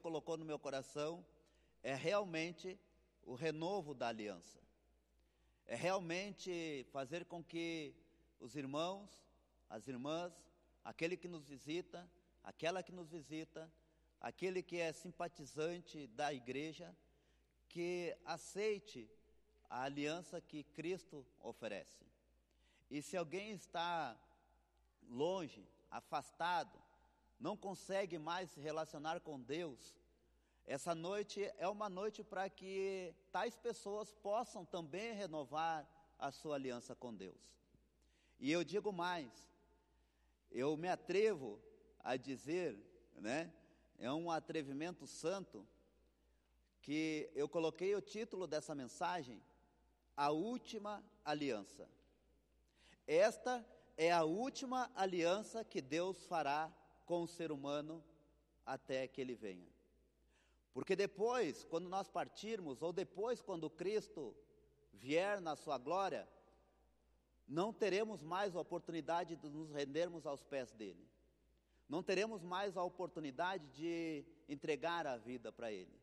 colocou no meu coração é realmente o renovo da aliança. É realmente fazer com que os irmãos, as irmãs, aquele que nos visita, aquela que nos visita, aquele que é simpatizante da igreja, que aceite a aliança que Cristo oferece. E se alguém está longe, afastado, não consegue mais se relacionar com Deus, essa noite é uma noite para que tais pessoas possam também renovar a sua aliança com Deus. E eu digo mais, eu me atrevo a dizer, né, é um atrevimento santo, que eu coloquei o título dessa mensagem, A Última Aliança. Esta é a última aliança que Deus fará com o ser humano até que ele venha. Porque depois, quando nós partirmos, ou depois, quando Cristo vier na sua glória, não teremos mais a oportunidade de nos rendermos aos pés dele. Não teremos mais a oportunidade de entregar a vida para ele.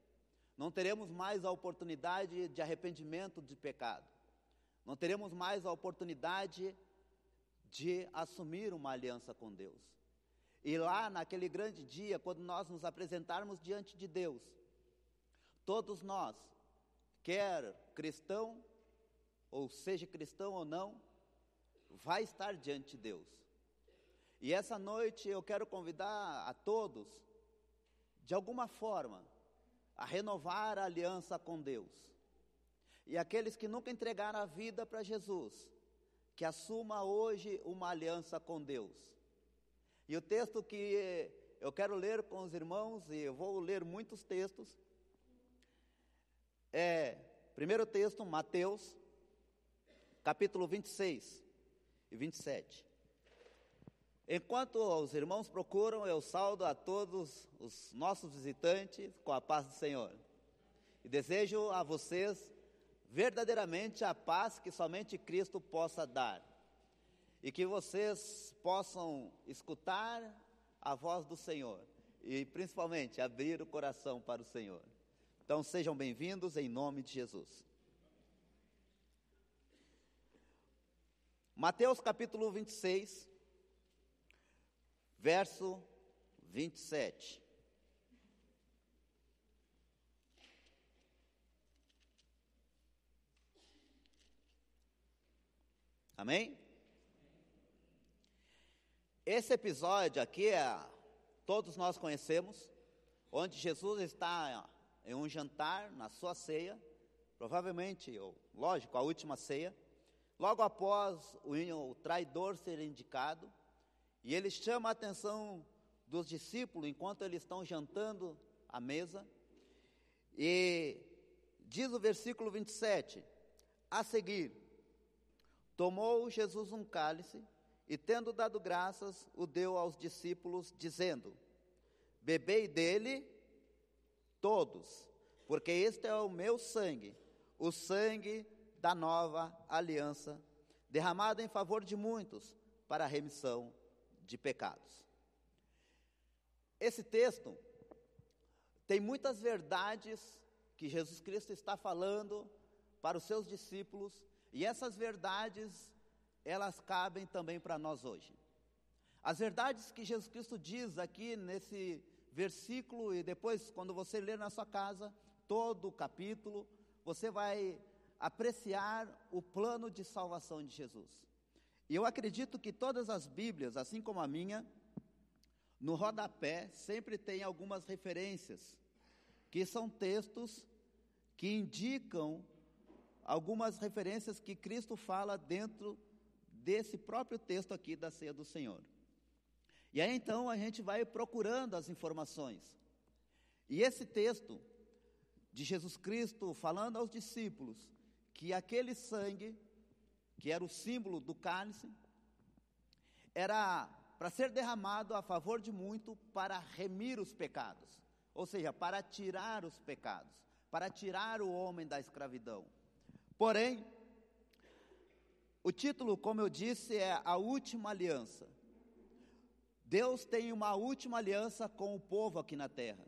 Não teremos mais a oportunidade de arrependimento de pecado. Não teremos mais a oportunidade de assumir uma aliança com Deus. E lá, naquele grande dia, quando nós nos apresentarmos diante de Deus, todos nós, quer cristão, ou seja cristão ou não, vai estar diante de Deus. E essa noite eu quero convidar a todos, de alguma forma, a renovar a aliança com Deus. E aqueles que nunca entregaram a vida para Jesus, que assuma hoje uma aliança com Deus. E o texto que eu quero ler com os irmãos, e eu vou ler muitos textos, é, primeiro texto, Mateus, capítulo 26 e 27. Enquanto os irmãos procuram, eu saldo a todos os nossos visitantes com a paz do Senhor. E desejo a vocês verdadeiramente a paz que somente Cristo possa dar. E que vocês possam escutar a voz do Senhor e principalmente abrir o coração para o Senhor. Então sejam bem-vindos em nome de Jesus. Mateus capítulo 26, verso 27. Amém? Esse episódio aqui, é, todos nós conhecemos, onde Jesus está em um jantar, na sua ceia, provavelmente, ou, lógico, a última ceia, logo após o, traidor ser indicado, e ele chama a atenção dos discípulos enquanto eles estão jantando à mesa, e diz o versículo 27, a seguir, Tomou Jesus um cálice e, tendo dado graças, o deu aos discípulos, dizendo: Bebei dele todos, porque este é o meu sangue, o sangue da nova aliança, derramado em favor de muitos para a remissão de pecados. Esse texto tem muitas verdades que Jesus Cristo está falando para os seus discípulos e essas verdades, elas cabem também para nós hoje. As verdades que Jesus Cristo diz aqui nesse versículo, e depois, quando você ler na sua casa todo o capítulo, você vai apreciar o plano de salvação de Jesus. E eu acredito que todas as Bíblias, assim como a minha, no rodapé sempre tem algumas referências, que são textos que indicam algumas referências que Cristo fala dentro desse próprio texto aqui da ceia do Senhor. E aí então a gente vai procurando as informações. E esse texto de Jesus Cristo falando aos discípulos que aquele sangue, que era o símbolo do cálice, era para ser derramado a favor de muito para remir os pecados, ou seja, para tirar os pecados, para tirar o homem da escravidão. Porém, o título, como eu disse, é A Última Aliança. Deus tem uma última aliança com o povo aqui na terra.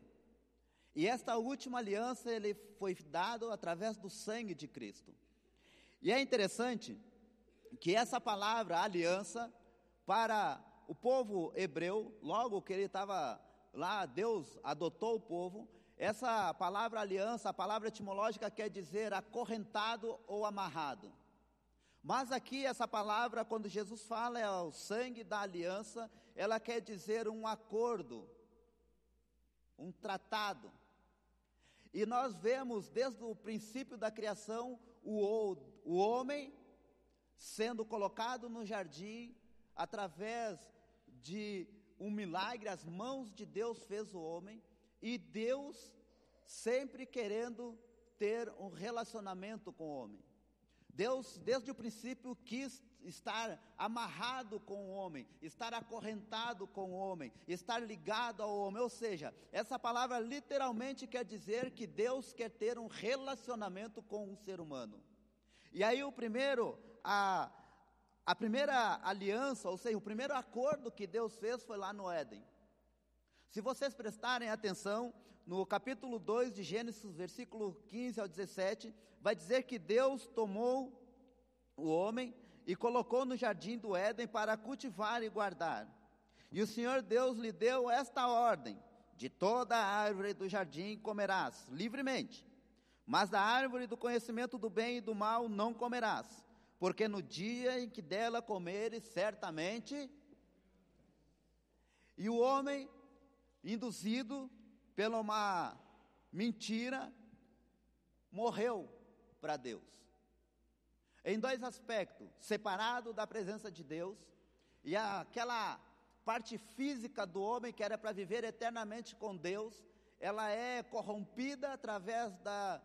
E esta última aliança ele foi dado através do sangue de Cristo. E é interessante que essa palavra aliança para o povo hebreu, logo que ele estava lá, Deus adotou o povo, essa palavra aliança, a palavra etimológica quer dizer acorrentado ou amarrado. Mas aqui essa palavra, quando Jesus fala é o sangue da aliança, ela quer dizer um acordo, um tratado. E nós vemos desde o princípio da criação o, o homem sendo colocado no jardim através de um milagre, as mãos de Deus fez o homem, e Deus sempre querendo ter um relacionamento com o homem. Deus, desde o princípio, quis estar amarrado com o homem, estar acorrentado com o homem, estar ligado ao homem. Ou seja, essa palavra literalmente quer dizer que Deus quer ter um relacionamento com o ser humano. E aí o primeiro, a, a primeira aliança, ou seja, o primeiro acordo que Deus fez foi lá no Éden. Se vocês prestarem atenção, no capítulo 2 de Gênesis, versículo 15 ao 17, vai dizer que Deus tomou o homem e colocou no jardim do Éden para cultivar e guardar. E o Senhor Deus lhe deu esta ordem: de toda a árvore do jardim comerás livremente, mas da árvore do conhecimento do bem e do mal não comerás, porque no dia em que dela comeres, certamente. E o homem, induzido pela uma mentira, morreu para Deus. Em dois aspectos: separado da presença de Deus, e aquela parte física do homem que era para viver eternamente com Deus, ela é corrompida através da,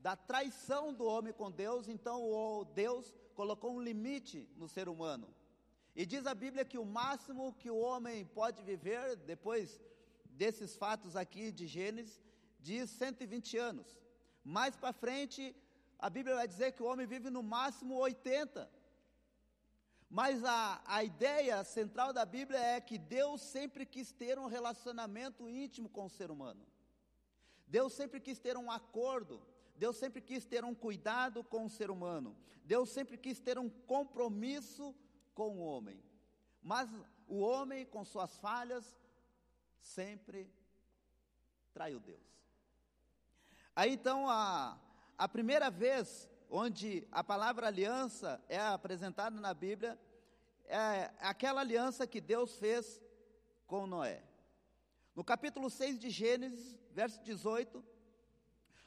da traição do homem com Deus, então o Deus colocou um limite no ser humano. E diz a Bíblia que o máximo que o homem pode viver, depois desses fatos aqui de Gênesis, diz 120 anos. Mais para frente, a Bíblia vai dizer que o homem vive no máximo 80. Mas a, a ideia central da Bíblia é que Deus sempre quis ter um relacionamento íntimo com o ser humano. Deus sempre quis ter um acordo. Deus sempre quis ter um cuidado com o ser humano. Deus sempre quis ter um compromisso com o homem. Mas o homem, com suas falhas, sempre traiu Deus. Aí então a, a primeira vez onde a palavra aliança é apresentada na Bíblia é aquela aliança que Deus fez com Noé. No capítulo 6 de Gênesis, verso 18,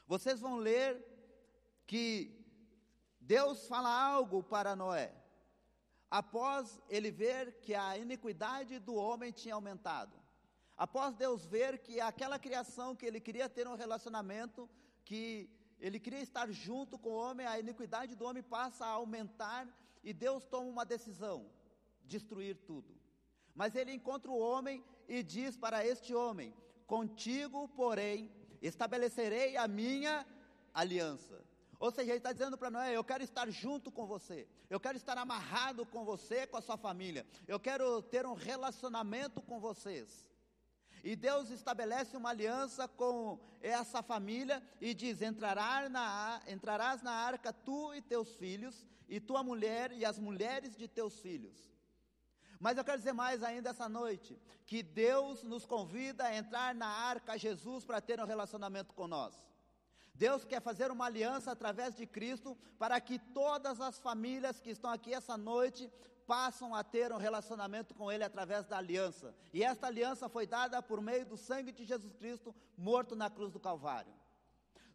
vocês vão ler que Deus fala algo para Noé, após ele ver que a iniquidade do homem tinha aumentado. Após Deus ver que aquela criação que ele queria ter um relacionamento, que ele queria estar junto com o homem, a iniquidade do homem passa a aumentar e Deus toma uma decisão: destruir tudo. Mas ele encontra o homem e diz para este homem: Contigo, porém, estabelecerei a minha aliança. Ou seja, ele está dizendo para Noé: Eu quero estar junto com você, eu quero estar amarrado com você, com a sua família, eu quero ter um relacionamento com vocês. E Deus estabelece uma aliança com essa família e diz: entrarás na, entrarás na arca tu e teus filhos, e tua mulher e as mulheres de teus filhos. Mas eu quero dizer mais ainda essa noite: que Deus nos convida a entrar na arca Jesus para ter um relacionamento com nós. Deus quer fazer uma aliança através de Cristo para que todas as famílias que estão aqui essa noite passam a ter um relacionamento com Ele através da aliança. E esta aliança foi dada por meio do sangue de Jesus Cristo, morto na cruz do Calvário.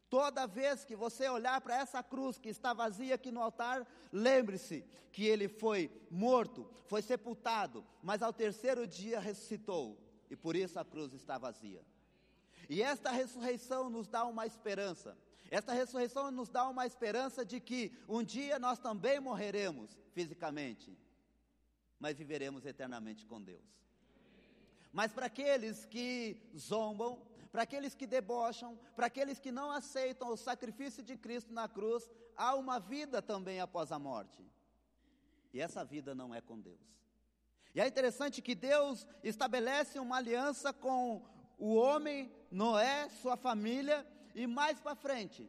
Toda vez que você olhar para essa cruz que está vazia aqui no altar, lembre-se que ele foi morto, foi sepultado, mas ao terceiro dia ressuscitou, e por isso a cruz está vazia. E esta ressurreição nos dá uma esperança. Esta ressurreição nos dá uma esperança de que um dia nós também morreremos fisicamente mas viveremos eternamente com Deus. Mas para aqueles que zombam, para aqueles que debocham, para aqueles que não aceitam o sacrifício de Cristo na cruz, há uma vida também após a morte. E essa vida não é com Deus. E é interessante que Deus estabelece uma aliança com o homem, Noé, sua família e mais para frente,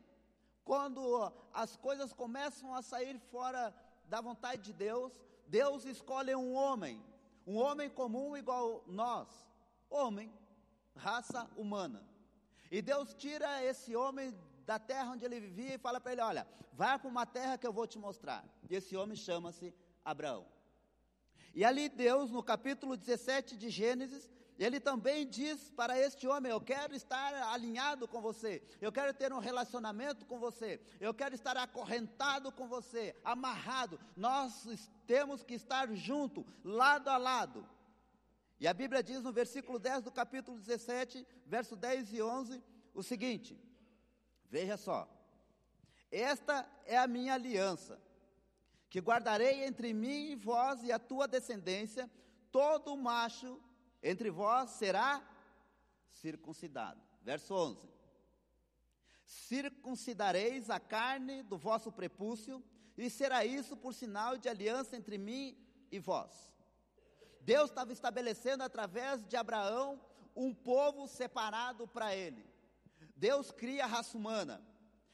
quando as coisas começam a sair fora da vontade de Deus, Deus escolhe um homem, um homem comum igual nós, homem, raça humana. E Deus tira esse homem da terra onde ele vivia e fala para ele: Olha, vai para uma terra que eu vou te mostrar. E esse homem chama-se Abraão. E ali Deus, no capítulo 17 de Gênesis, ele também diz para este homem: Eu quero estar alinhado com você, eu quero ter um relacionamento com você, eu quero estar acorrentado com você, amarrado. Nós temos que estar junto, lado a lado. E a Bíblia diz no versículo 10 do capítulo 17, verso 10 e 11, o seguinte: Veja só, esta é a minha aliança, que guardarei entre mim e vós e a tua descendência, todo macho entre vós será circuncidado. Verso 11: Circuncidareis a carne do vosso prepúcio, e será isso por sinal de aliança entre mim e vós. Deus estava estabelecendo através de Abraão um povo separado para ele. Deus cria a raça humana.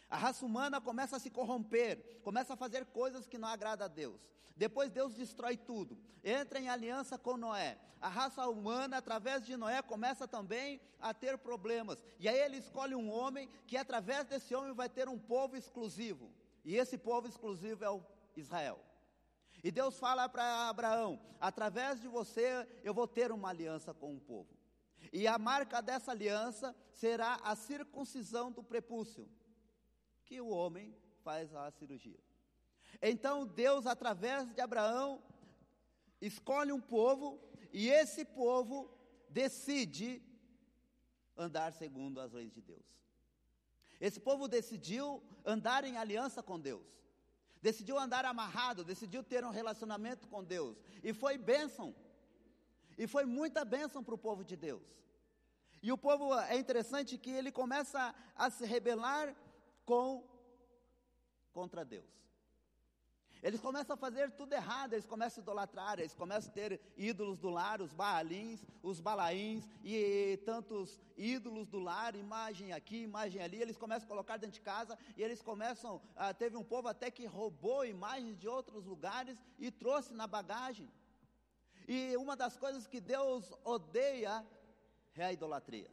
A raça humana começa a se corromper, começa a fazer coisas que não agradam a Deus. Depois Deus destrói tudo, entra em aliança com Noé. A raça humana, através de Noé, começa também a ter problemas. E aí ele escolhe um homem que, através desse homem, vai ter um povo exclusivo. E esse povo exclusivo é o Israel. E Deus fala para Abraão: através de você eu vou ter uma aliança com o povo. E a marca dessa aliança será a circuncisão do prepúcio, que o homem faz a cirurgia. Então Deus, através de Abraão, escolhe um povo e esse povo decide andar segundo as leis de Deus. Esse povo decidiu andar em aliança com Deus. Decidiu andar amarrado, decidiu ter um relacionamento com Deus. E foi bênção. E foi muita bênção para o povo de Deus. E o povo, é interessante que ele começa a se rebelar com, contra Deus. Eles começam a fazer tudo errado, eles começam a idolatrar, eles começam a ter ídolos do lar, os baalins, os balaíns e tantos ídolos do lar, imagem aqui, imagem ali, eles começam a colocar dentro de casa e eles começam, ah, teve um povo até que roubou imagens de outros lugares e trouxe na bagagem. E uma das coisas que Deus odeia é a idolatria.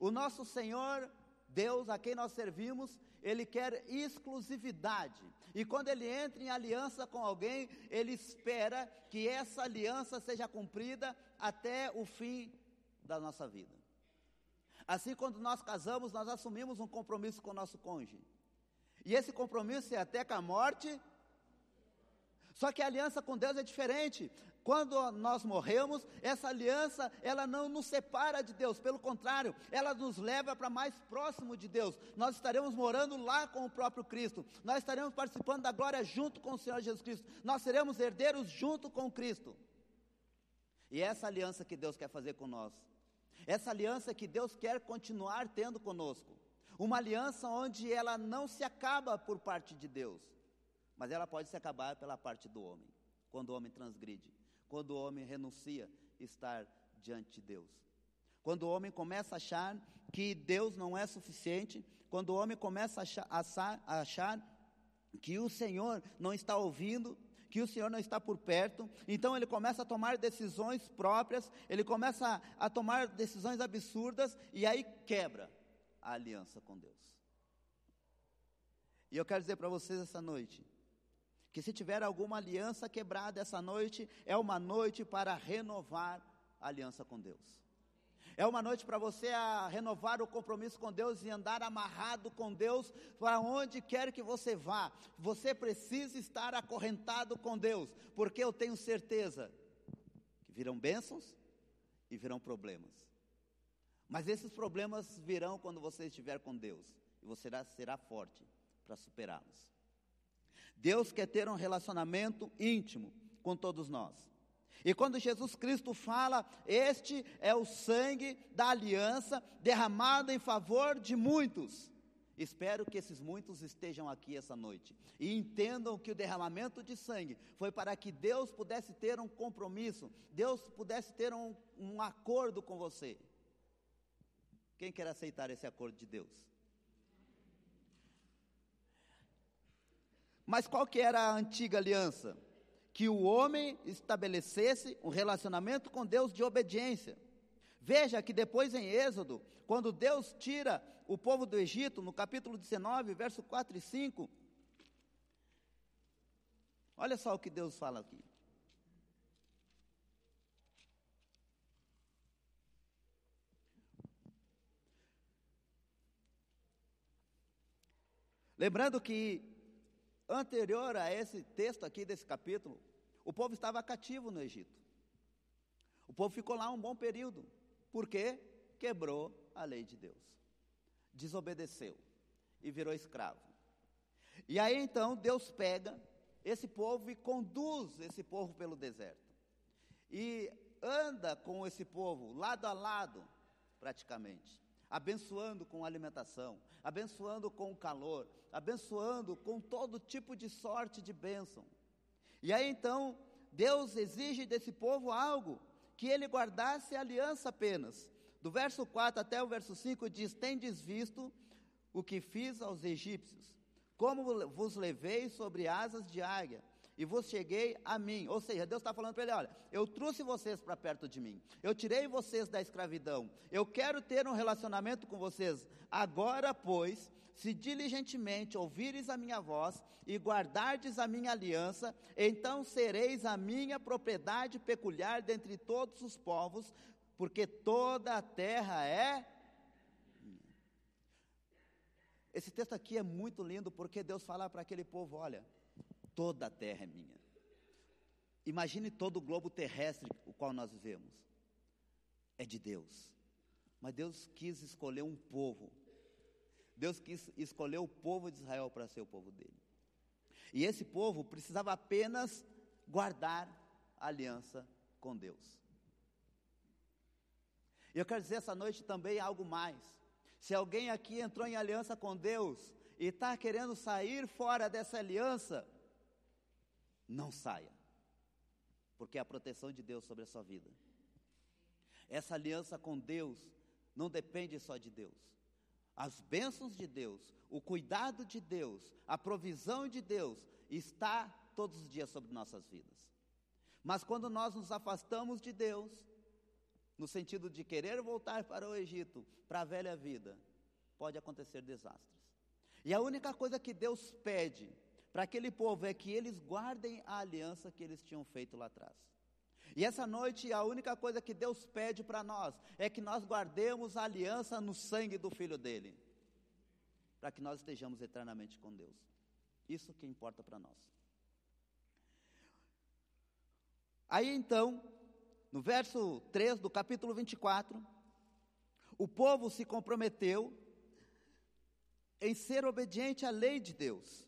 O nosso Senhor, Deus a quem nós servimos, ele quer exclusividade. E quando ele entra em aliança com alguém, ele espera que essa aliança seja cumprida até o fim da nossa vida. Assim, quando nós casamos, nós assumimos um compromisso com o nosso cônjuge. E esse compromisso é até com a morte. Só que a aliança com Deus é diferente. Quando nós morremos, essa aliança, ela não nos separa de Deus, pelo contrário, ela nos leva para mais próximo de Deus. Nós estaremos morando lá com o próprio Cristo. Nós estaremos participando da glória junto com o Senhor Jesus Cristo. Nós seremos herdeiros junto com Cristo. E é essa aliança que Deus quer fazer com nós. Essa aliança que Deus quer continuar tendo conosco. Uma aliança onde ela não se acaba por parte de Deus, mas ela pode se acabar pela parte do homem, quando o homem transgride quando o homem renuncia estar diante de Deus. Quando o homem começa a achar que Deus não é suficiente, quando o homem começa a achar, a achar que o Senhor não está ouvindo, que o Senhor não está por perto, então ele começa a tomar decisões próprias, ele começa a, a tomar decisões absurdas e aí quebra a aliança com Deus. E eu quero dizer para vocês essa noite, que se tiver alguma aliança quebrada essa noite, é uma noite para renovar a aliança com Deus. É uma noite para você renovar o compromisso com Deus e andar amarrado com Deus para onde quer que você vá. Você precisa estar acorrentado com Deus, porque eu tenho certeza que virão bênçãos e virão problemas. Mas esses problemas virão quando você estiver com Deus e você será, será forte para superá-los. Deus quer ter um relacionamento íntimo com todos nós. E quando Jesus Cristo fala, este é o sangue da aliança derramado em favor de muitos. Espero que esses muitos estejam aqui essa noite e entendam que o derramamento de sangue foi para que Deus pudesse ter um compromisso, Deus pudesse ter um, um acordo com você. Quem quer aceitar esse acordo de Deus? Mas qual que era a antiga aliança? Que o homem estabelecesse um relacionamento com Deus de obediência. Veja que depois em Êxodo, quando Deus tira o povo do Egito, no capítulo 19, verso 4 e 5, olha só o que Deus fala aqui. Lembrando que, anterior a esse texto aqui desse capítulo, o povo estava cativo no Egito. O povo ficou lá um bom período, porque quebrou a lei de Deus, desobedeceu e virou escravo. E aí então Deus pega esse povo e conduz esse povo pelo deserto. E anda com esse povo lado a lado, praticamente abençoando com alimentação, abençoando com calor, abençoando com todo tipo de sorte de bênção. E aí então, Deus exige desse povo algo, que ele guardasse a aliança apenas. Do verso 4 até o verso 5 diz: Tendes visto o que fiz aos egípcios, como vos levei sobre asas de águia, e vos cheguei a mim. Ou seja, Deus está falando para ele: olha, eu trouxe vocês para perto de mim, eu tirei vocês da escravidão, eu quero ter um relacionamento com vocês. Agora, pois, se diligentemente ouvires a minha voz e guardardes a minha aliança, então sereis a minha propriedade peculiar dentre todos os povos, porque toda a terra é. Esse texto aqui é muito lindo porque Deus fala para aquele povo: olha, toda a terra é minha. Imagine todo o globo terrestre, o qual nós vivemos. É de Deus. Mas Deus quis escolher um povo. Deus quis escolher o povo de Israel para ser o povo dele. E esse povo precisava apenas guardar a aliança com Deus. E eu quero dizer essa noite também algo mais. Se alguém aqui entrou em aliança com Deus e está querendo sair fora dessa aliança, não saia, porque é a proteção de Deus sobre a sua vida. Essa aliança com Deus não depende só de Deus. As bênçãos de Deus, o cuidado de Deus, a provisão de Deus está todos os dias sobre nossas vidas. Mas quando nós nos afastamos de Deus, no sentido de querer voltar para o Egito, para a velha vida, pode acontecer desastres. E a única coisa que Deus pede para aquele povo é que eles guardem a aliança que eles tinham feito lá atrás. E essa noite a única coisa que Deus pede para nós é que nós guardemos a aliança no sangue do filho dele, para que nós estejamos eternamente com Deus. Isso que importa para nós. Aí então, no verso 3 do capítulo 24, o povo se comprometeu em ser obediente à lei de Deus.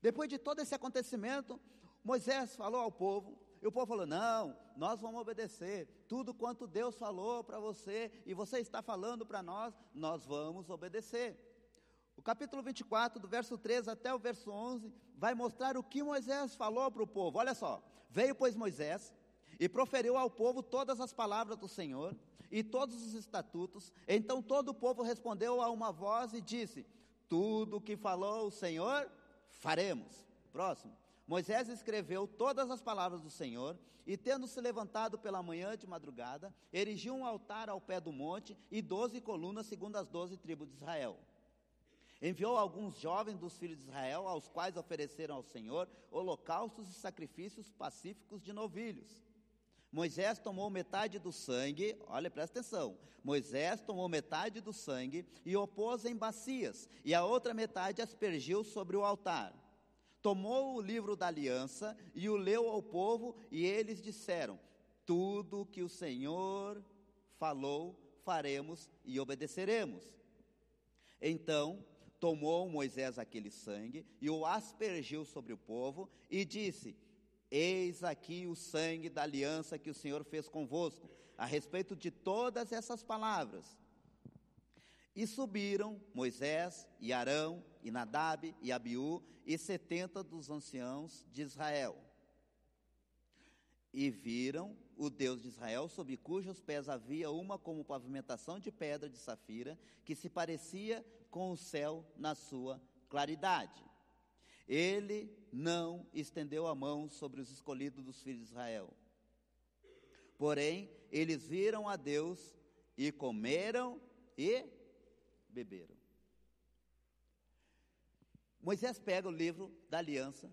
Depois de todo esse acontecimento, Moisés falou ao povo, e o povo falou: Não, nós vamos obedecer. Tudo quanto Deus falou para você e você está falando para nós, nós vamos obedecer. O capítulo 24, do verso 13 até o verso 11, vai mostrar o que Moisés falou para o povo. Olha só: Veio, pois, Moisés e proferiu ao povo todas as palavras do Senhor e todos os estatutos. Então todo o povo respondeu a uma voz e disse: Tudo o que falou o Senhor faremos. Próximo. Moisés escreveu todas as palavras do Senhor, e tendo se levantado pela manhã de madrugada, erigiu um altar ao pé do monte e doze colunas, segundo as doze tribos de Israel. Enviou alguns jovens dos filhos de Israel, aos quais ofereceram ao Senhor holocaustos e sacrifícios pacíficos de novilhos. Moisés tomou metade do sangue, olha, presta atenção. Moisés tomou metade do sangue e o pôs em bacias, e a outra metade aspergiu sobre o altar. Tomou o livro da aliança e o leu ao povo, e eles disseram: Tudo que o Senhor falou, faremos e obedeceremos. Então tomou Moisés aquele sangue e o aspergiu sobre o povo, e disse: Eis aqui o sangue da aliança que o Senhor fez convosco, a respeito de todas essas palavras. E subiram Moisés e Arão e Nadab e Abiú e setenta dos anciãos de Israel. E viram o Deus de Israel, sob cujos pés havia uma como pavimentação de pedra de safira, que se parecia com o céu na sua claridade. Ele não estendeu a mão sobre os escolhidos dos filhos de Israel. Porém, eles viram a Deus e comeram e beberam. Moisés pega o livro da aliança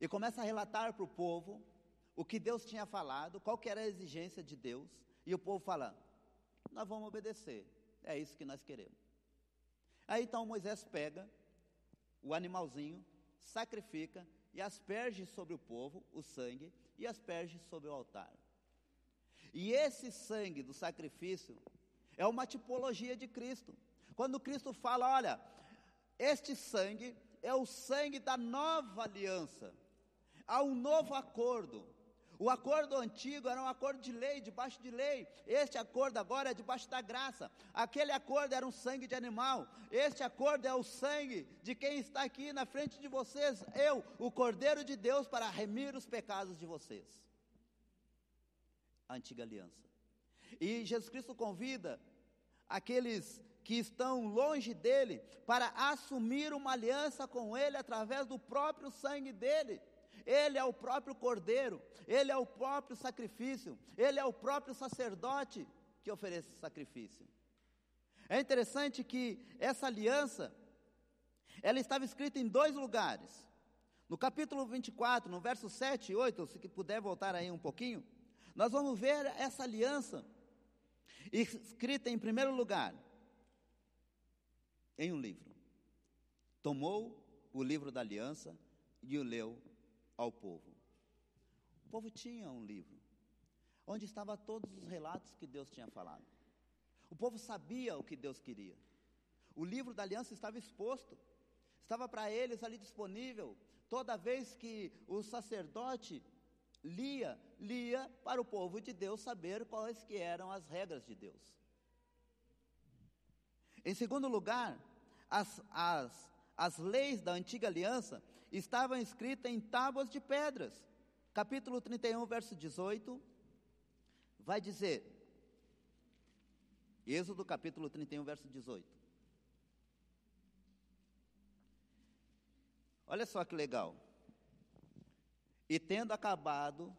e começa a relatar para o povo o que Deus tinha falado, qual que era a exigência de Deus, e o povo fala: Nós vamos obedecer, é isso que nós queremos. Aí então Moisés pega o animalzinho, sacrifica e asperge sobre o povo o sangue e asperge sobre o altar. E esse sangue do sacrifício é uma tipologia de Cristo. Quando Cristo fala, olha, este sangue é o sangue da nova aliança, há um novo acordo. O acordo antigo era um acordo de lei, debaixo de lei. Este acordo agora é debaixo da graça. Aquele acordo era um sangue de animal. Este acordo é o sangue de quem está aqui na frente de vocês, eu, o Cordeiro de Deus, para remir os pecados de vocês. A antiga aliança. E Jesus Cristo convida aqueles que estão longe dele para assumir uma aliança com ele através do próprio sangue dele. Ele é o próprio cordeiro, ele é o próprio sacrifício, ele é o próprio sacerdote que oferece sacrifício. É interessante que essa aliança ela estava escrita em dois lugares. No capítulo 24, no verso 7 e 8, se puder voltar aí um pouquinho, nós vamos ver essa aliança escrita em primeiro lugar em um livro. Tomou o livro da aliança e o leu ao povo. O povo tinha um livro, onde estavam todos os relatos que Deus tinha falado. O povo sabia o que Deus queria. O livro da aliança estava exposto, estava para eles ali disponível. Toda vez que o sacerdote lia, lia para o povo de Deus saber quais que eram as regras de Deus. Em segundo lugar, as, as, as leis da antiga aliança estavam escritas em tábuas de pedras. Capítulo 31, verso 18, vai dizer, Êxodo capítulo 31, verso 18. Olha só que legal. E tendo acabado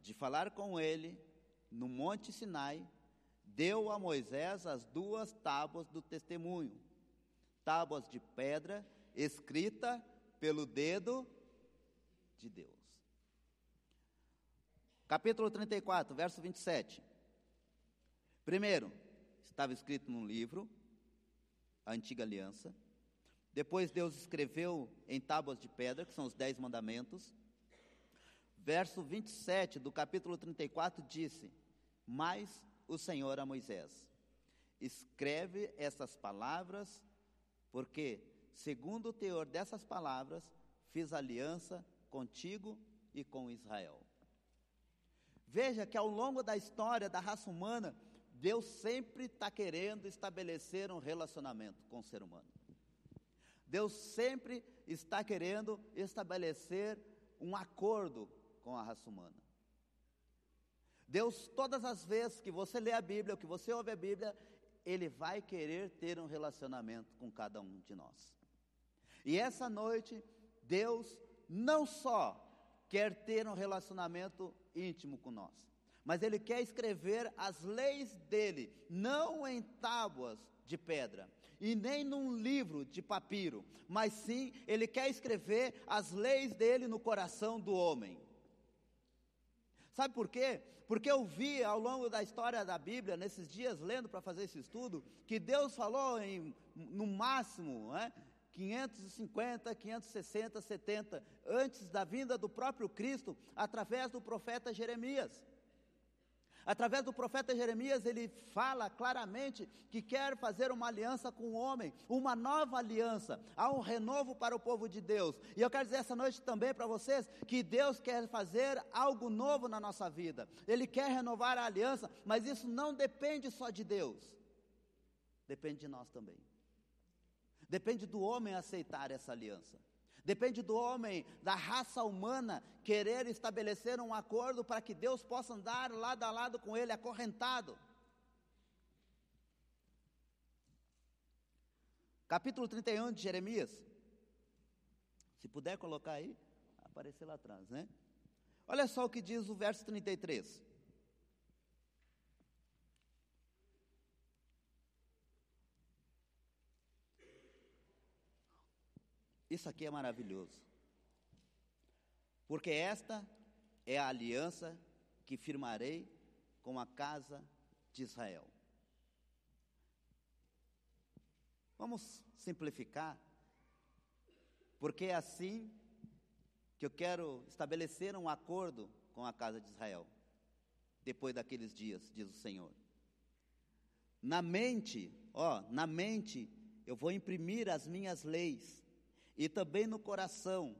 de falar com ele no Monte Sinai, deu a Moisés as duas tábuas do testemunho tábuas de pedra, escrita pelo dedo de Deus. Capítulo 34, verso 27. Primeiro, estava escrito num livro, a antiga aliança. Depois Deus escreveu em tábuas de pedra, que são os dez mandamentos. Verso 27 do capítulo 34 disse: Mas o Senhor a Moisés: Escreve essas palavras porque, segundo o teor dessas palavras, fiz aliança contigo e com Israel. Veja que ao longo da história da raça humana, Deus sempre está querendo estabelecer um relacionamento com o ser humano. Deus sempre está querendo estabelecer um acordo com a raça humana. Deus, todas as vezes que você lê a Bíblia, ou que você ouve a Bíblia, ele vai querer ter um relacionamento com cada um de nós. E essa noite, Deus não só quer ter um relacionamento íntimo com nós, mas Ele quer escrever as leis dele, não em tábuas de pedra, e nem num livro de papiro, mas sim Ele quer escrever as leis dele no coração do homem. Sabe por quê? Porque eu vi ao longo da história da Bíblia, nesses dias, lendo para fazer esse estudo, que Deus falou em, no máximo, né, 550, 560, 70, antes da vinda do próprio Cristo, através do profeta Jeremias. Através do profeta Jeremias, ele fala claramente que quer fazer uma aliança com o homem, uma nova aliança, há um renovo para o povo de Deus. E eu quero dizer essa noite também para vocês que Deus quer fazer algo novo na nossa vida. Ele quer renovar a aliança, mas isso não depende só de Deus, depende de nós também. Depende do homem aceitar essa aliança. Depende do homem, da raça humana, querer estabelecer um acordo para que Deus possa andar lado a lado com ele, acorrentado. Capítulo 31 de Jeremias. Se puder colocar aí, aparecer lá atrás, né? Olha só o que diz o verso 33. Isso aqui é maravilhoso. Porque esta é a aliança que firmarei com a casa de Israel. Vamos simplificar, porque é assim que eu quero estabelecer um acordo com a casa de Israel, depois daqueles dias, diz o Senhor. Na mente, ó, na mente, eu vou imprimir as minhas leis e também no coração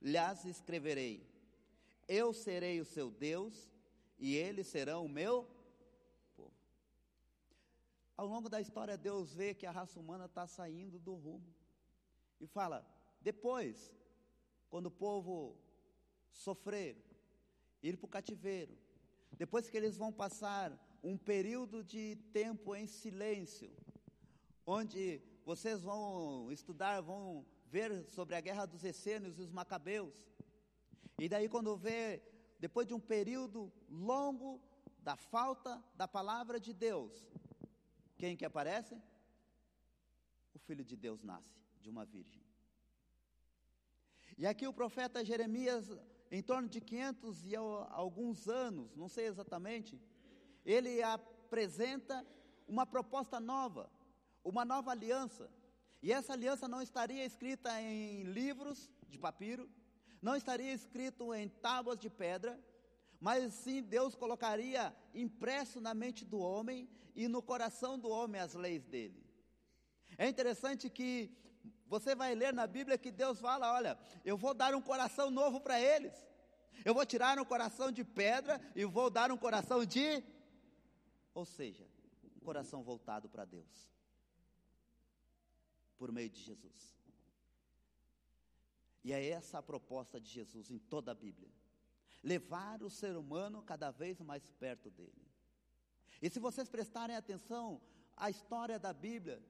lhes escreverei: Eu serei o seu Deus e eles serão o meu povo. Ao longo da história, Deus vê que a raça humana está saindo do rumo e fala: depois, quando o povo sofrer, ir para o cativeiro, depois que eles vão passar um período de tempo em silêncio, onde vocês vão estudar, vão ver sobre a guerra dos essênios e os macabeus. E daí quando vê, depois de um período longo da falta da palavra de Deus, quem que aparece? O Filho de Deus nasce de uma virgem. E aqui o profeta Jeremias, em torno de 500 e alguns anos, não sei exatamente, ele apresenta uma proposta nova, uma nova aliança. E essa aliança não estaria escrita em livros de papiro, não estaria escrito em tábuas de pedra, mas sim Deus colocaria impresso na mente do homem e no coração do homem as leis dele. É interessante que você vai ler na Bíblia que Deus fala: olha, eu vou dar um coração novo para eles, eu vou tirar um coração de pedra e vou dar um coração de. Ou seja, um coração voltado para Deus por meio de Jesus. E é essa a proposta de Jesus em toda a Bíblia: levar o ser humano cada vez mais perto dele. E se vocês prestarem atenção à história da Bíblia,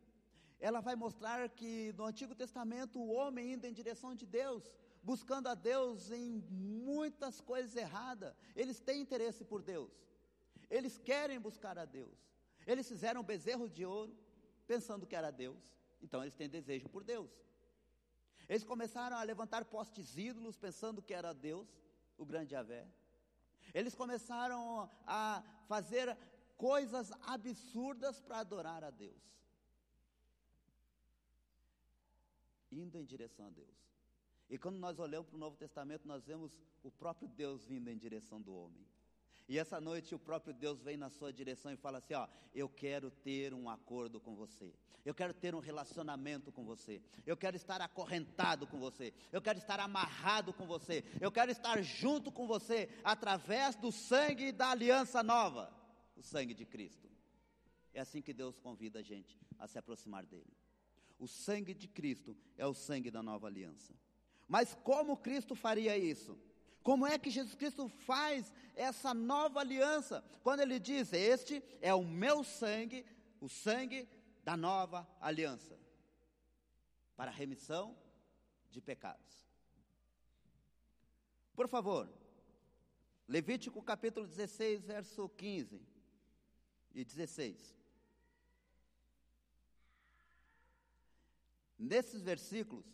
ela vai mostrar que no Antigo Testamento o homem indo em direção de Deus, buscando a Deus em muitas coisas erradas, eles têm interesse por Deus, eles querem buscar a Deus. Eles fizeram bezerros de ouro, pensando que era Deus. Então eles têm desejo por Deus. Eles começaram a levantar postes ídolos pensando que era Deus, o grande Javé. Eles começaram a fazer coisas absurdas para adorar a Deus. Indo em direção a Deus. E quando nós olhamos para o Novo Testamento, nós vemos o próprio Deus vindo em direção do homem. E essa noite o próprio Deus vem na sua direção e fala assim: Ó, eu quero ter um acordo com você, eu quero ter um relacionamento com você, eu quero estar acorrentado com você, eu quero estar amarrado com você, eu quero estar junto com você através do sangue da aliança nova, o sangue de Cristo. É assim que Deus convida a gente a se aproximar dele. O sangue de Cristo é o sangue da nova aliança. Mas como Cristo faria isso? Como é que Jesus Cristo faz essa nova aliança? Quando ele diz: Este é o meu sangue, o sangue da nova aliança, para remissão de pecados. Por favor, Levítico capítulo 16, verso 15 e 16. Nesses versículos,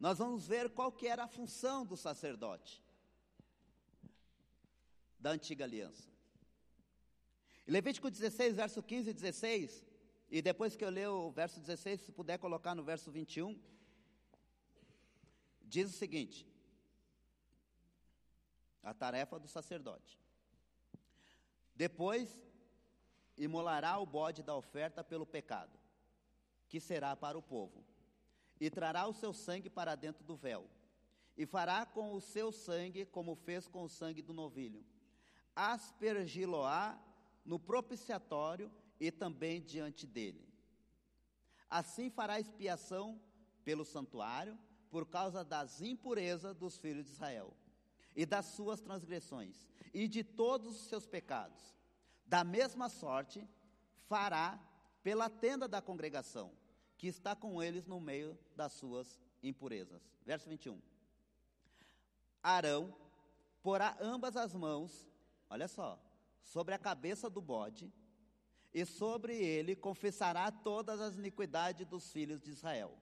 nós vamos ver qual que era a função do sacerdote da antiga aliança. Levítico 16, verso 15 e 16, e depois que eu ler o verso 16, se puder colocar no verso 21, diz o seguinte: a tarefa do sacerdote. Depois imolará o bode da oferta pelo pecado, que será para o povo, e trará o seu sangue para dentro do véu, e fará com o seu sangue como fez com o sangue do novilho aspergiloá no propiciatório e também diante dele. Assim fará expiação pelo santuário, por causa das impurezas dos filhos de Israel, e das suas transgressões, e de todos os seus pecados. Da mesma sorte fará pela tenda da congregação, que está com eles no meio das suas impurezas. Verso 21. Arão porá ambas as mãos, olha só, sobre a cabeça do bode, e sobre ele confessará todas as iniquidades dos filhos de Israel,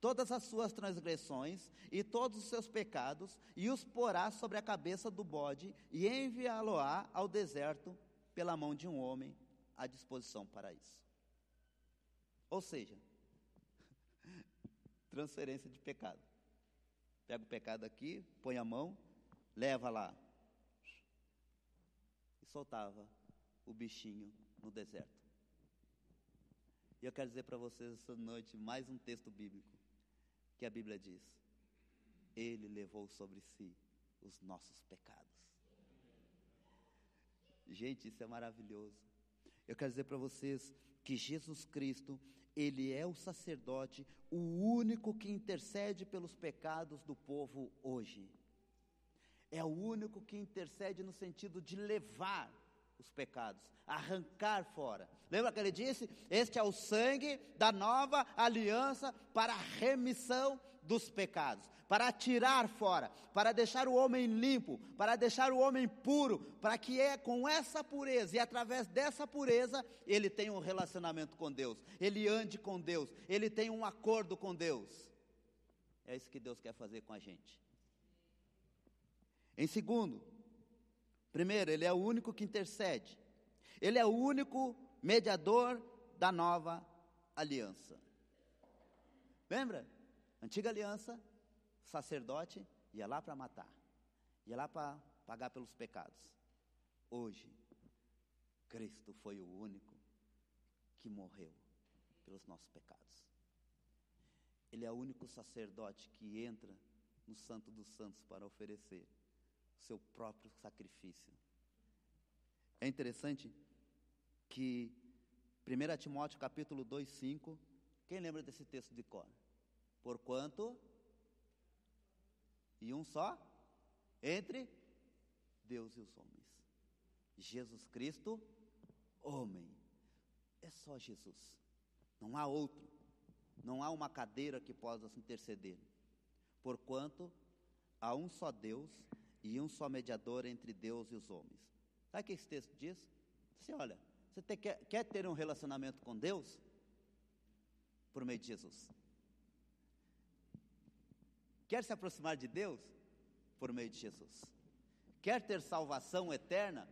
todas as suas transgressões e todos os seus pecados, e os porá sobre a cabeça do bode, e enviá-lo-á ao deserto pela mão de um homem à disposição para isso. Ou seja, transferência de pecado. Pega o pecado aqui, põe a mão, leva lá. Soltava o bichinho no deserto. E eu quero dizer para vocês essa noite mais um texto bíblico que a Bíblia diz: Ele levou sobre si os nossos pecados. Gente, isso é maravilhoso. Eu quero dizer para vocês que Jesus Cristo, Ele é o sacerdote, o único que intercede pelos pecados do povo hoje. É o único que intercede no sentido de levar os pecados, arrancar fora. Lembra que ele disse? Este é o sangue da nova aliança para a remissão dos pecados, para tirar fora, para deixar o homem limpo, para deixar o homem puro, para que é com essa pureza e através dessa pureza ele tenha um relacionamento com Deus, ele ande com Deus, ele tenha um acordo com Deus. É isso que Deus quer fazer com a gente. Em segundo, Primeiro, ele é o único que intercede. Ele é o único mediador da nova aliança. Lembra? Antiga aliança, sacerdote ia lá para matar, ia lá para pagar pelos pecados. Hoje, Cristo foi o único que morreu pelos nossos pecados. Ele é o único sacerdote que entra no Santo dos Santos para oferecer seu próprio sacrifício. É interessante que 1 Timóteo capítulo 2, 5, quem lembra desse texto de cor? Porquanto e um só entre Deus e os homens. Jesus Cristo, homem. É só Jesus. Não há outro. Não há uma cadeira que possa interceder. Porquanto há um só Deus e um só mediador entre Deus e os homens. Sabe o que esse texto diz? Assim, olha, você te, quer, quer ter um relacionamento com Deus? Por meio de Jesus. Quer se aproximar de Deus? Por meio de Jesus. Quer ter salvação eterna?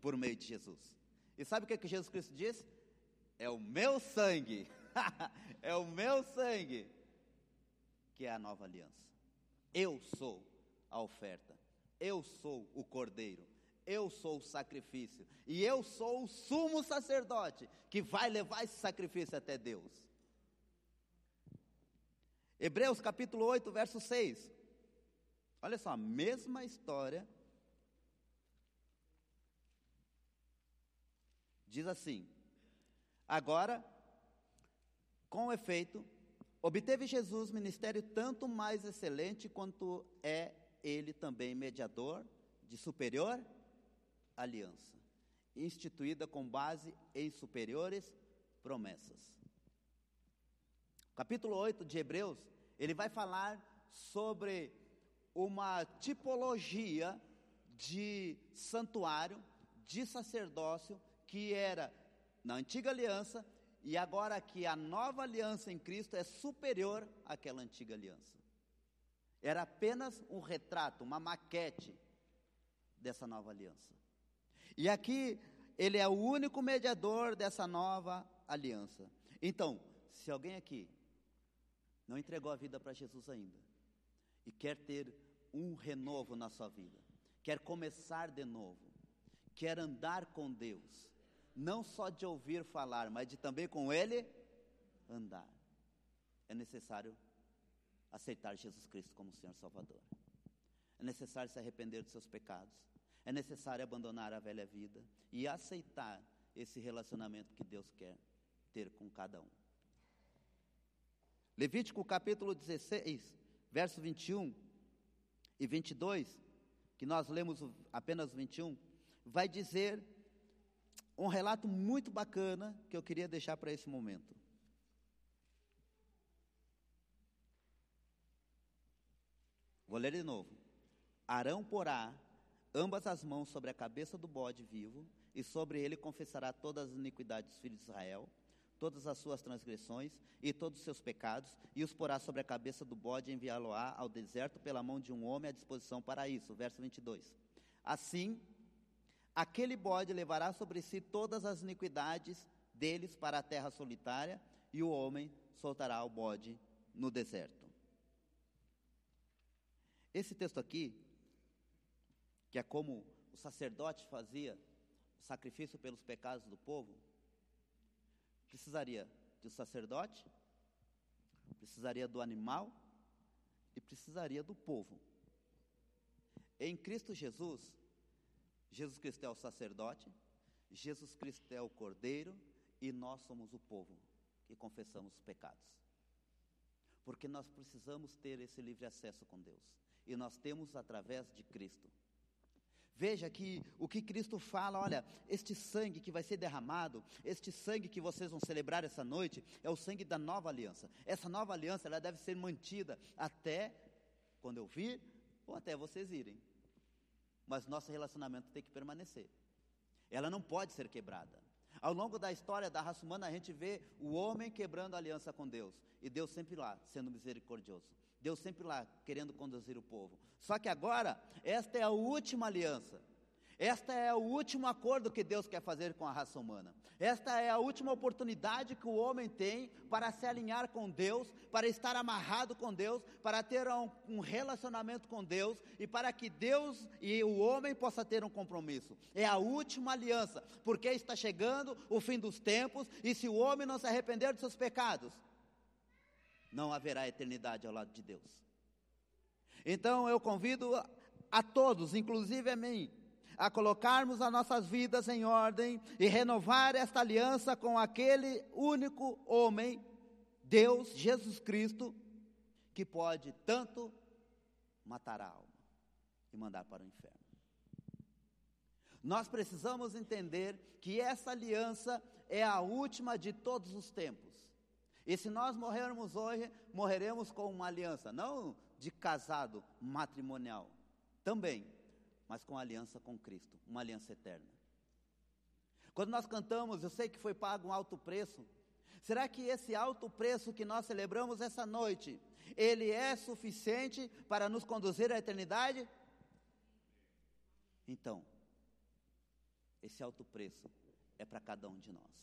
Por meio de Jesus. E sabe o que, que Jesus Cristo diz? É o meu sangue, é o meu sangue, que é a nova aliança. Eu sou a oferta. Eu sou o cordeiro, eu sou o sacrifício, e eu sou o sumo sacerdote que vai levar esse sacrifício até Deus. Hebreus capítulo 8, verso 6. Olha só, a mesma história. Diz assim: Agora, com efeito, obteve Jesus ministério tanto mais excelente quanto é ele também mediador de superior aliança, instituída com base em superiores promessas. Capítulo 8 de Hebreus, ele vai falar sobre uma tipologia de santuário, de sacerdócio, que era na antiga aliança, e agora que a nova aliança em Cristo é superior àquela antiga aliança. Era apenas um retrato, uma maquete dessa nova aliança. E aqui ele é o único mediador dessa nova aliança. Então, se alguém aqui não entregou a vida para Jesus ainda e quer ter um renovo na sua vida, quer começar de novo, quer andar com Deus, não só de ouvir falar, mas de também com Ele andar, é necessário aceitar Jesus Cristo como Senhor Salvador. É necessário se arrepender dos seus pecados. É necessário abandonar a velha vida e aceitar esse relacionamento que Deus quer ter com cada um. Levítico capítulo 16, verso 21 e 22, que nós lemos apenas 21, vai dizer um relato muito bacana que eu queria deixar para esse momento. Vou ler de novo. Arão porá ambas as mãos sobre a cabeça do bode vivo, e sobre ele confessará todas as iniquidades dos filhos de Israel, todas as suas transgressões e todos os seus pecados, e os porá sobre a cabeça do bode e enviá-lo-á ao deserto pela mão de um homem à disposição para isso. Verso 22. Assim, aquele bode levará sobre si todas as iniquidades deles para a terra solitária, e o homem soltará o bode no deserto. Esse texto aqui, que é como o sacerdote fazia o sacrifício pelos pecados do povo, precisaria do sacerdote, precisaria do animal e precisaria do povo. Em Cristo Jesus, Jesus Cristo é o sacerdote, Jesus Cristo é o cordeiro e nós somos o povo que confessamos os pecados. Porque nós precisamos ter esse livre acesso com Deus. E nós temos através de Cristo. Veja que o que Cristo fala, olha, este sangue que vai ser derramado, este sangue que vocês vão celebrar essa noite, é o sangue da nova aliança. Essa nova aliança, ela deve ser mantida até quando eu vir ou até vocês irem. Mas nosso relacionamento tem que permanecer. Ela não pode ser quebrada. Ao longo da história da raça humana, a gente vê o homem quebrando a aliança com Deus e Deus sempre lá, sendo misericordioso. Deus sempre lá querendo conduzir o povo. Só que agora, esta é a última aliança. Esta é o último acordo que Deus quer fazer com a raça humana. Esta é a última oportunidade que o homem tem para se alinhar com Deus, para estar amarrado com Deus, para ter um, um, relacionamento com Deus e para que Deus e o homem possa ter um compromisso. É a última aliança, porque está chegando o fim dos tempos e se o homem não se arrepender dos seus pecados, não haverá eternidade ao lado de Deus. Então eu convido a todos, inclusive a mim, a colocarmos as nossas vidas em ordem e renovar esta aliança com aquele único homem, Deus, Jesus Cristo, que pode tanto matar a alma e mandar para o inferno. Nós precisamos entender que essa aliança é a última de todos os tempos. E se nós morrermos hoje, morreremos com uma aliança, não de casado matrimonial, também, mas com aliança com Cristo, uma aliança eterna. Quando nós cantamos, eu sei que foi pago um alto preço. Será que esse alto preço que nós celebramos essa noite, ele é suficiente para nos conduzir à eternidade? Então, esse alto preço é para cada um de nós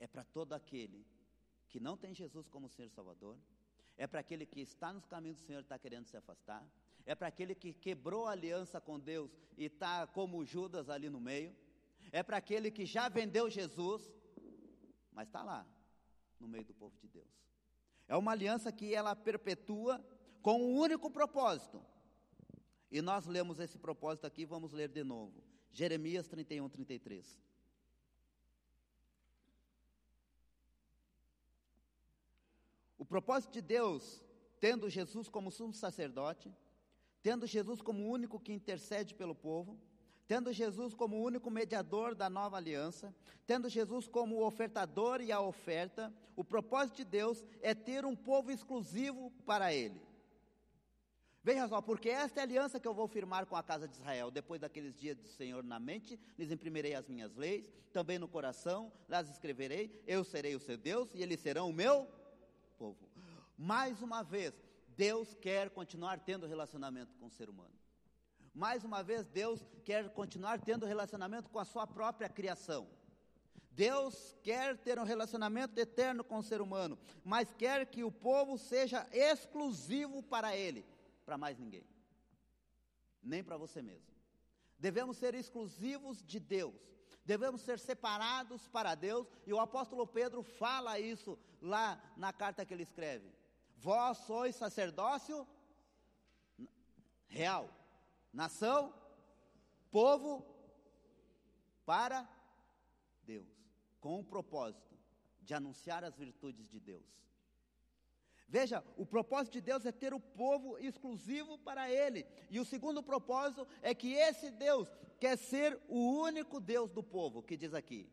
é para todo aquele que não tem Jesus como Senhor Salvador, é para aquele que está nos caminhos do Senhor e está querendo se afastar, é para aquele que quebrou a aliança com Deus e está como Judas ali no meio, é para aquele que já vendeu Jesus, mas está lá, no meio do povo de Deus. É uma aliança que ela perpetua com um único propósito. E nós lemos esse propósito aqui, vamos ler de novo. Jeremias 31, 33. Propósito de Deus, tendo Jesus como sumo sacerdote, tendo Jesus como o único que intercede pelo povo, tendo Jesus como o único mediador da nova aliança, tendo Jesus como o ofertador e a oferta, o propósito de Deus é ter um povo exclusivo para Ele. Veja só, porque esta é a aliança que eu vou firmar com a casa de Israel. Depois daqueles dias do Senhor na mente, lhes imprimirei as minhas leis, também no coração las escreverei. Eu serei o seu Deus e eles serão o meu povo. Mais uma vez, Deus quer continuar tendo relacionamento com o ser humano. Mais uma vez, Deus quer continuar tendo relacionamento com a sua própria criação. Deus quer ter um relacionamento eterno com o ser humano, mas quer que o povo seja exclusivo para Ele, para mais ninguém, nem para você mesmo. Devemos ser exclusivos de Deus, devemos ser separados para Deus, e o apóstolo Pedro fala isso lá na carta que ele escreve. Vós sois sacerdócio real, nação, povo para Deus, com o propósito de anunciar as virtudes de Deus. Veja, o propósito de Deus é ter o povo exclusivo para Ele. E o segundo propósito é que esse Deus quer ser o único Deus do povo, que diz aqui: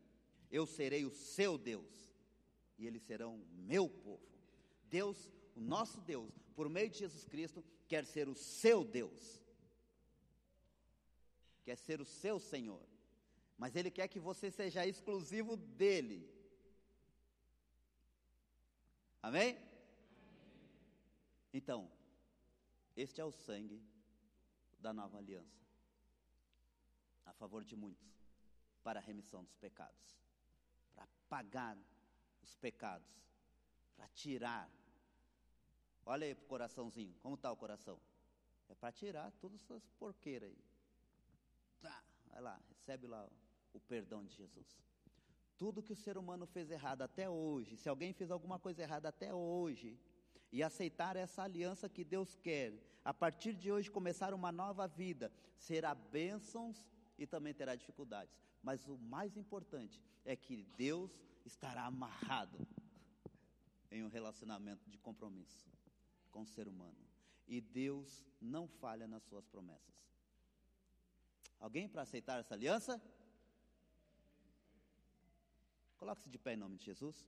Eu serei o seu Deus, e eles serão meu povo. Deus, o nosso Deus, por meio de Jesus Cristo, quer ser o seu Deus, quer ser o seu Senhor, mas Ele quer que você seja exclusivo dEle. Amém? Então, este é o sangue da nova aliança, a favor de muitos, para a remissão dos pecados, para pagar os pecados, para tirar. Olha aí para o coraçãozinho, como está o coração? É para tirar todas essas porqueiras aí. Tá, vai lá, recebe lá o perdão de Jesus. Tudo que o ser humano fez errado até hoje, se alguém fez alguma coisa errada até hoje, e aceitar essa aliança que Deus quer, a partir de hoje começar uma nova vida, será bênçãos e também terá dificuldades. Mas o mais importante é que Deus estará amarrado em um relacionamento de compromisso com o ser humano. E Deus não falha nas suas promessas. Alguém para aceitar essa aliança? Coloque-se de pé em nome de Jesus.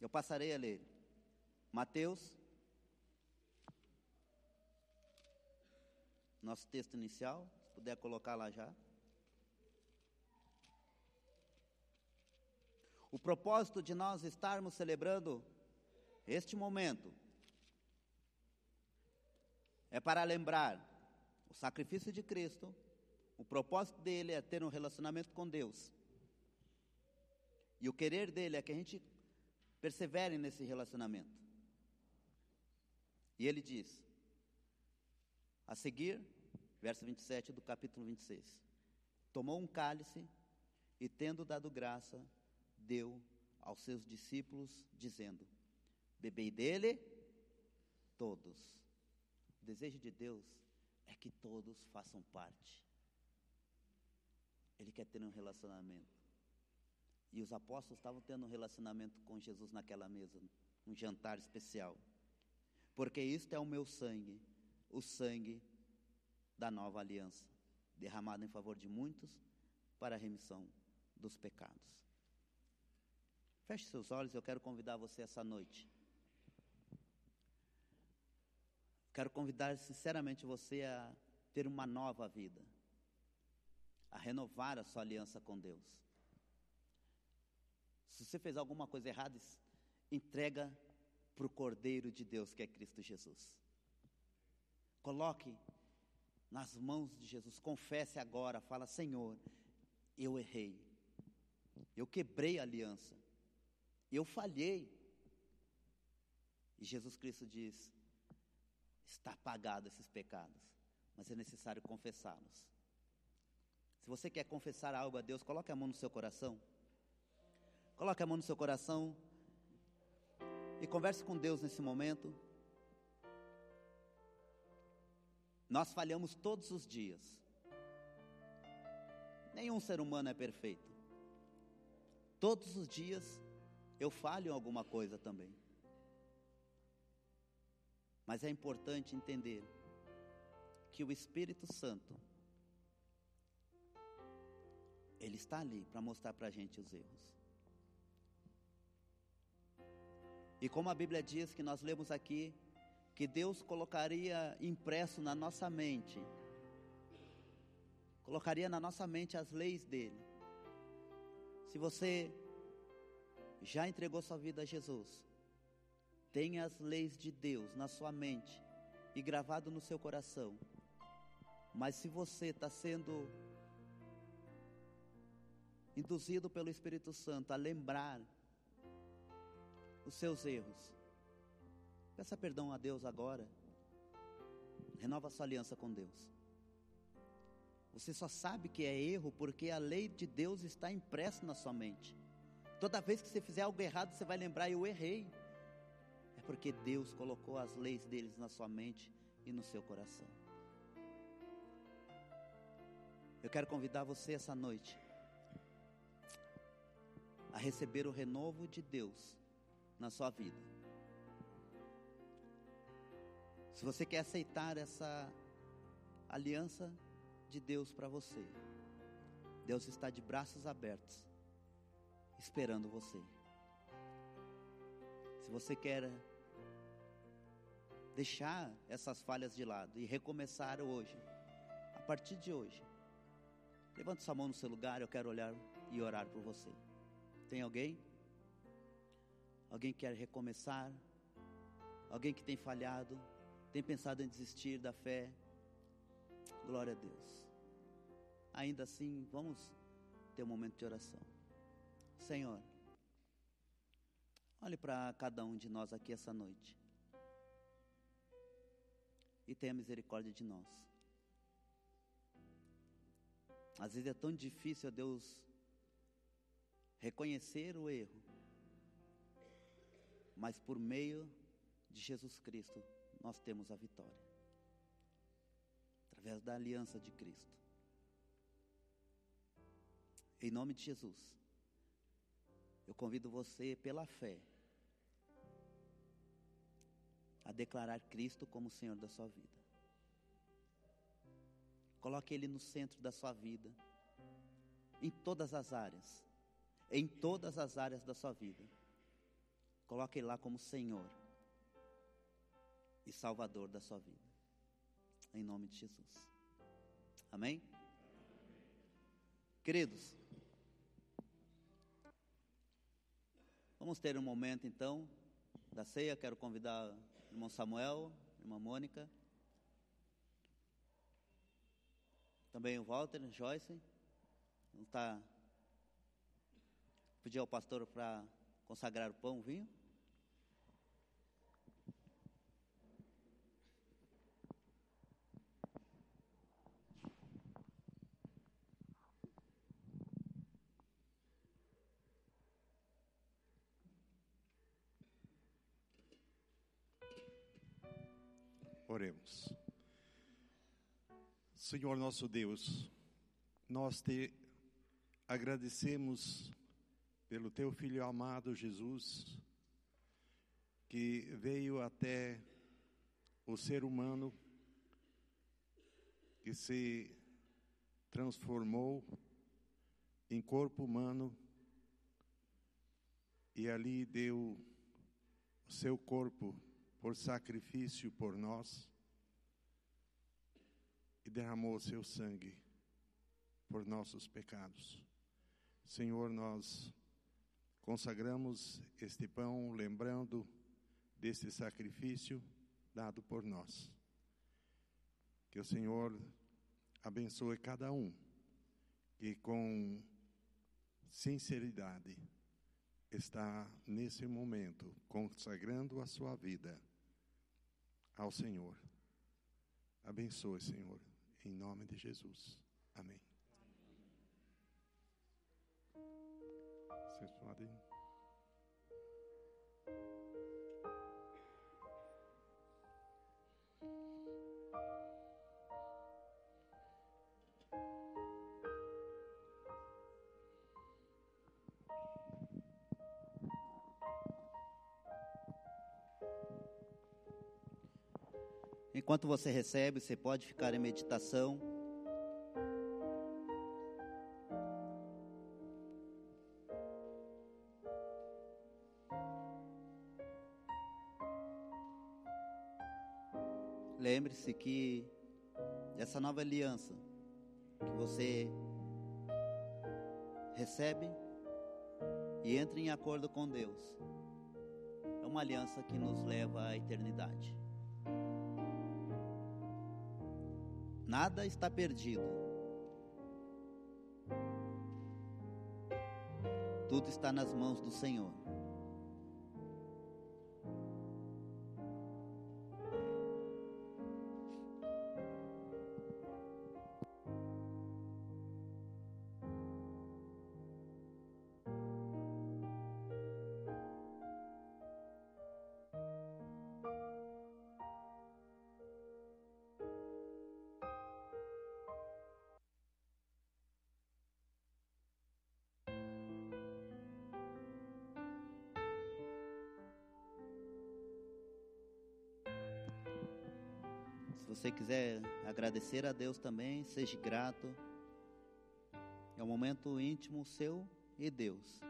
Eu passarei a ler. Mateus, nosso texto inicial, se puder colocar lá já. O propósito de nós estarmos celebrando este momento é para lembrar o sacrifício de Cristo, o propósito dele é ter um relacionamento com Deus. E o querer dele é que a gente Perseverem nesse relacionamento. E ele diz, a seguir, verso 27 do capítulo 26. Tomou um cálice e, tendo dado graça, deu aos seus discípulos, dizendo: Bebei dele todos. O desejo de Deus é que todos façam parte. Ele quer ter um relacionamento. E os apóstolos estavam tendo um relacionamento com Jesus naquela mesa, um jantar especial. Porque isto é o meu sangue, o sangue da nova aliança, derramado em favor de muitos para a remissão dos pecados. Feche seus olhos, eu quero convidar você essa noite. Quero convidar sinceramente você a ter uma nova vida, a renovar a sua aliança com Deus. Se você fez alguma coisa errada, entrega para o Cordeiro de Deus, que é Cristo Jesus. Coloque nas mãos de Jesus, confesse agora, fala: Senhor, eu errei, eu quebrei a aliança, eu falhei. E Jesus Cristo diz: está pagado esses pecados, mas é necessário confessá-los. Se você quer confessar algo a Deus, coloque a mão no seu coração. Coloque a mão no seu coração e converse com Deus nesse momento. Nós falhamos todos os dias. Nenhum ser humano é perfeito. Todos os dias eu falho em alguma coisa também. Mas é importante entender que o Espírito Santo, ele está ali para mostrar para a gente os erros. E como a Bíblia diz que nós lemos aqui, que Deus colocaria impresso na nossa mente, colocaria na nossa mente as leis dele. Se você já entregou sua vida a Jesus, tenha as leis de Deus na sua mente e gravado no seu coração. Mas se você está sendo induzido pelo Espírito Santo a lembrar os seus erros. Peça perdão a Deus agora. Renova sua aliança com Deus. Você só sabe que é erro porque a lei de Deus está impressa na sua mente. Toda vez que você fizer algo errado, você vai lembrar: eu errei. É porque Deus colocou as leis deles na sua mente e no seu coração. Eu quero convidar você essa noite a receber o renovo de Deus na sua vida. Se você quer aceitar essa aliança de Deus para você, Deus está de braços abertos, esperando você. Se você quer deixar essas falhas de lado e recomeçar hoje, a partir de hoje, levante sua mão no seu lugar, eu quero olhar e orar por você. Tem alguém? Alguém que quer recomeçar? Alguém que tem falhado? Tem pensado em desistir da fé? Glória a Deus. Ainda assim, vamos ter um momento de oração. Senhor, olhe para cada um de nós aqui essa noite. E tenha misericórdia de nós. Às vezes é tão difícil, Deus, reconhecer o erro. Mas por meio de Jesus Cristo, nós temos a vitória. Através da aliança de Cristo. Em nome de Jesus, eu convido você, pela fé, a declarar Cristo como Senhor da sua vida. Coloque Ele no centro da sua vida, em todas as áreas, em todas as áreas da sua vida. Coloque Ele lá como Senhor e Salvador da sua vida. Em nome de Jesus. Amém? Queridos, vamos ter um momento então da ceia. Quero convidar o irmão Samuel, a irmã Mônica, também o Walter, Joyce. Vamos estar. Pedir ao pastor para consagrar o pão, o vinho. Oremos. Senhor nosso Deus, nós te agradecemos pelo teu filho amado Jesus, que veio até o ser humano, que se transformou em corpo humano e ali deu o seu corpo por sacrifício por nós e derramou seu sangue por nossos pecados. Senhor, nós consagramos este pão lembrando deste sacrifício dado por nós. Que o Senhor abençoe cada um que com sinceridade está nesse momento consagrando a sua vida ao Senhor. Abençoe, Senhor, em nome de Jesus. Amém. Enquanto você recebe, você pode ficar em meditação. Lembre-se que essa nova aliança que você recebe e entra em acordo com Deus é uma aliança que nos leva à eternidade. Nada está perdido. Tudo está nas mãos do Senhor. Agradecer a Deus também, seja grato. É um momento íntimo seu e Deus.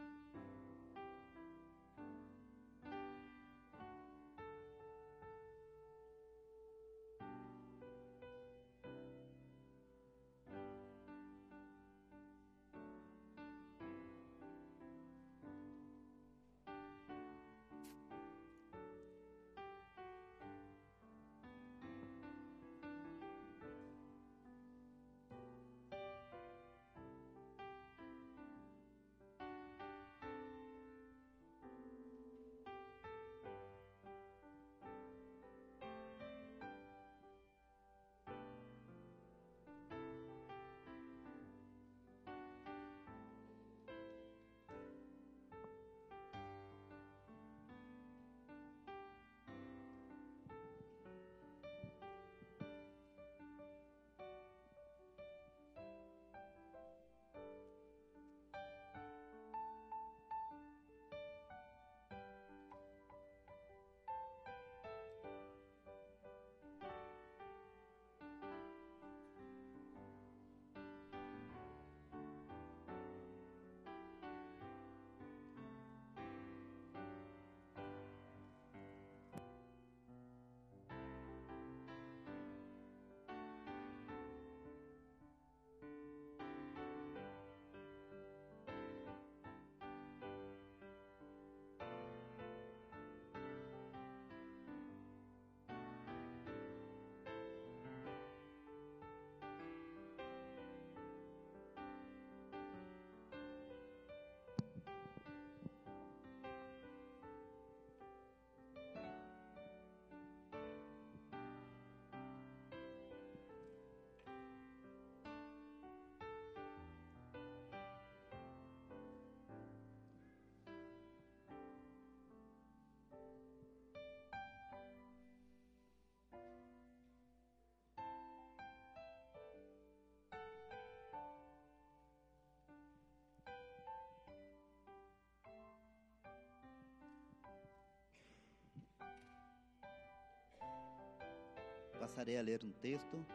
Passarei a ler um texto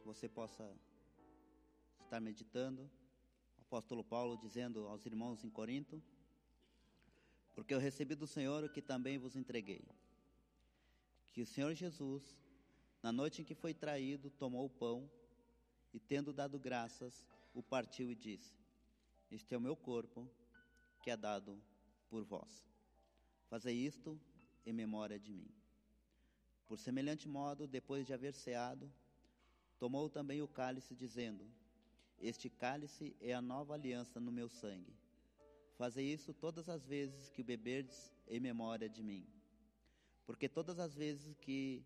que você possa estar meditando. O apóstolo Paulo dizendo aos irmãos em Corinto: Porque eu recebi do Senhor o que também vos entreguei. Que o Senhor Jesus, na noite em que foi traído, tomou o pão e, tendo dado graças, o partiu e disse: Este é o meu corpo, que é dado por vós. Fazei isto em memória de mim. Por semelhante modo, depois de haver ceado, tomou também o cálice, dizendo: Este cálice é a nova aliança no meu sangue. Fazei isso todas as vezes que o beberdes em memória de mim. Porque todas as vezes que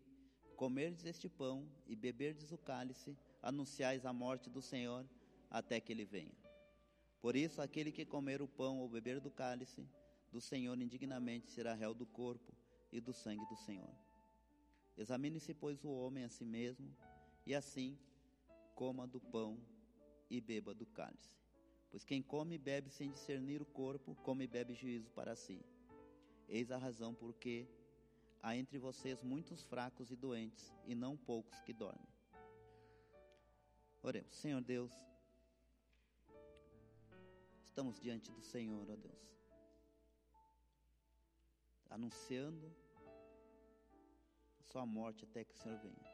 comerdes este pão e beberdes o cálice, anunciais a morte do Senhor até que ele venha. Por isso, aquele que comer o pão ou beber do cálice do Senhor indignamente será réu do corpo e do sangue do Senhor. Examine-se, pois, o homem a si mesmo, e assim coma do pão e beba do cálice. Pois quem come e bebe sem discernir o corpo, come e bebe juízo para si. Eis a razão porque há entre vocês muitos fracos e doentes, e não poucos que dormem. Oremos, Senhor Deus, estamos diante do Senhor, ó Deus, anunciando sua morte até que o Senhor venha.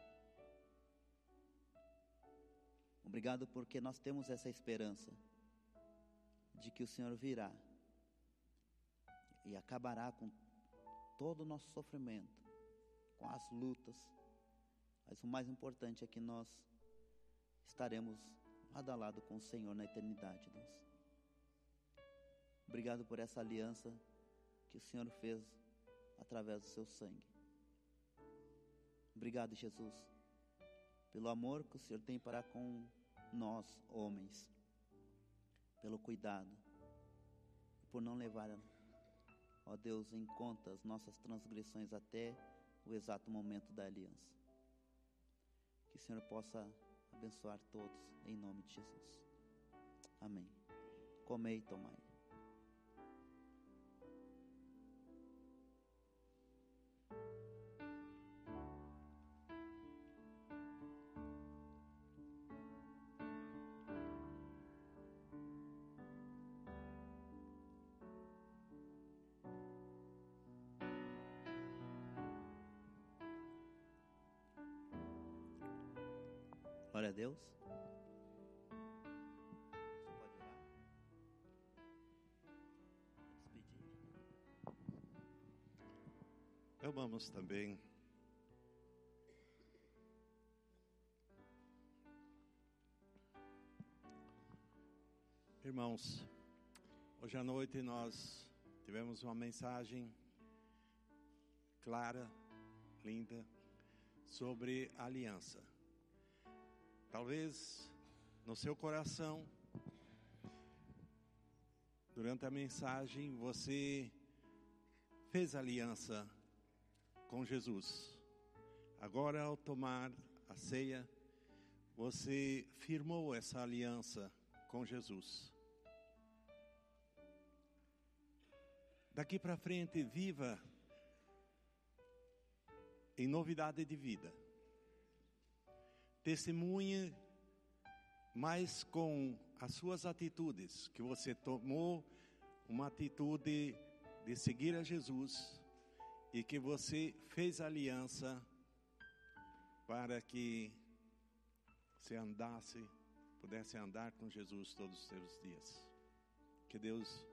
Obrigado porque nós temos essa esperança de que o Senhor virá e acabará com todo o nosso sofrimento, com as lutas, mas o mais importante é que nós estaremos lado a lado com o Senhor na eternidade, Deus. Obrigado por essa aliança que o Senhor fez através do seu sangue. Obrigado, Jesus, pelo amor que o Senhor tem para com nós, homens, pelo cuidado, por não levar, ó Deus, em conta as nossas transgressões até o exato momento da aliança. Que o Senhor possa abençoar todos, em nome de Jesus. Amém. Comei e tomai. Glória a Deus. Eu vamos também Irmãos, hoje à noite nós tivemos uma mensagem clara, linda, sobre aliança. Talvez no seu coração, durante a mensagem, você fez aliança com Jesus. Agora, ao tomar a ceia, você firmou essa aliança com Jesus. Daqui para frente, viva em novidade de vida. Testemunhe mais com as suas atitudes, que você tomou uma atitude de seguir a Jesus e que você fez aliança para que você andasse, pudesse andar com Jesus todos os seus dias. Que Deus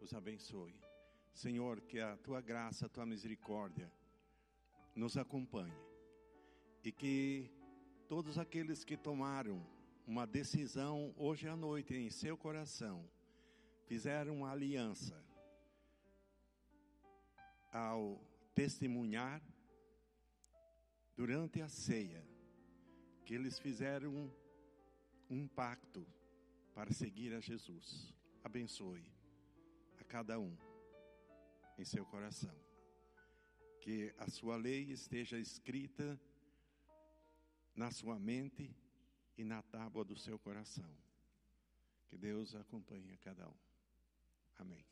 os abençoe. Senhor, que a tua graça, a tua misericórdia nos acompanhe e que todos aqueles que tomaram uma decisão hoje à noite em seu coração, fizeram uma aliança ao testemunhar durante a ceia que eles fizeram um, pacto para seguir a Jesus. Abençoe a cada um em seu coração. Que a sua lei esteja escrita na sua mente e na tábua do seu coração. Que Deus acompanhe cada um. Amém.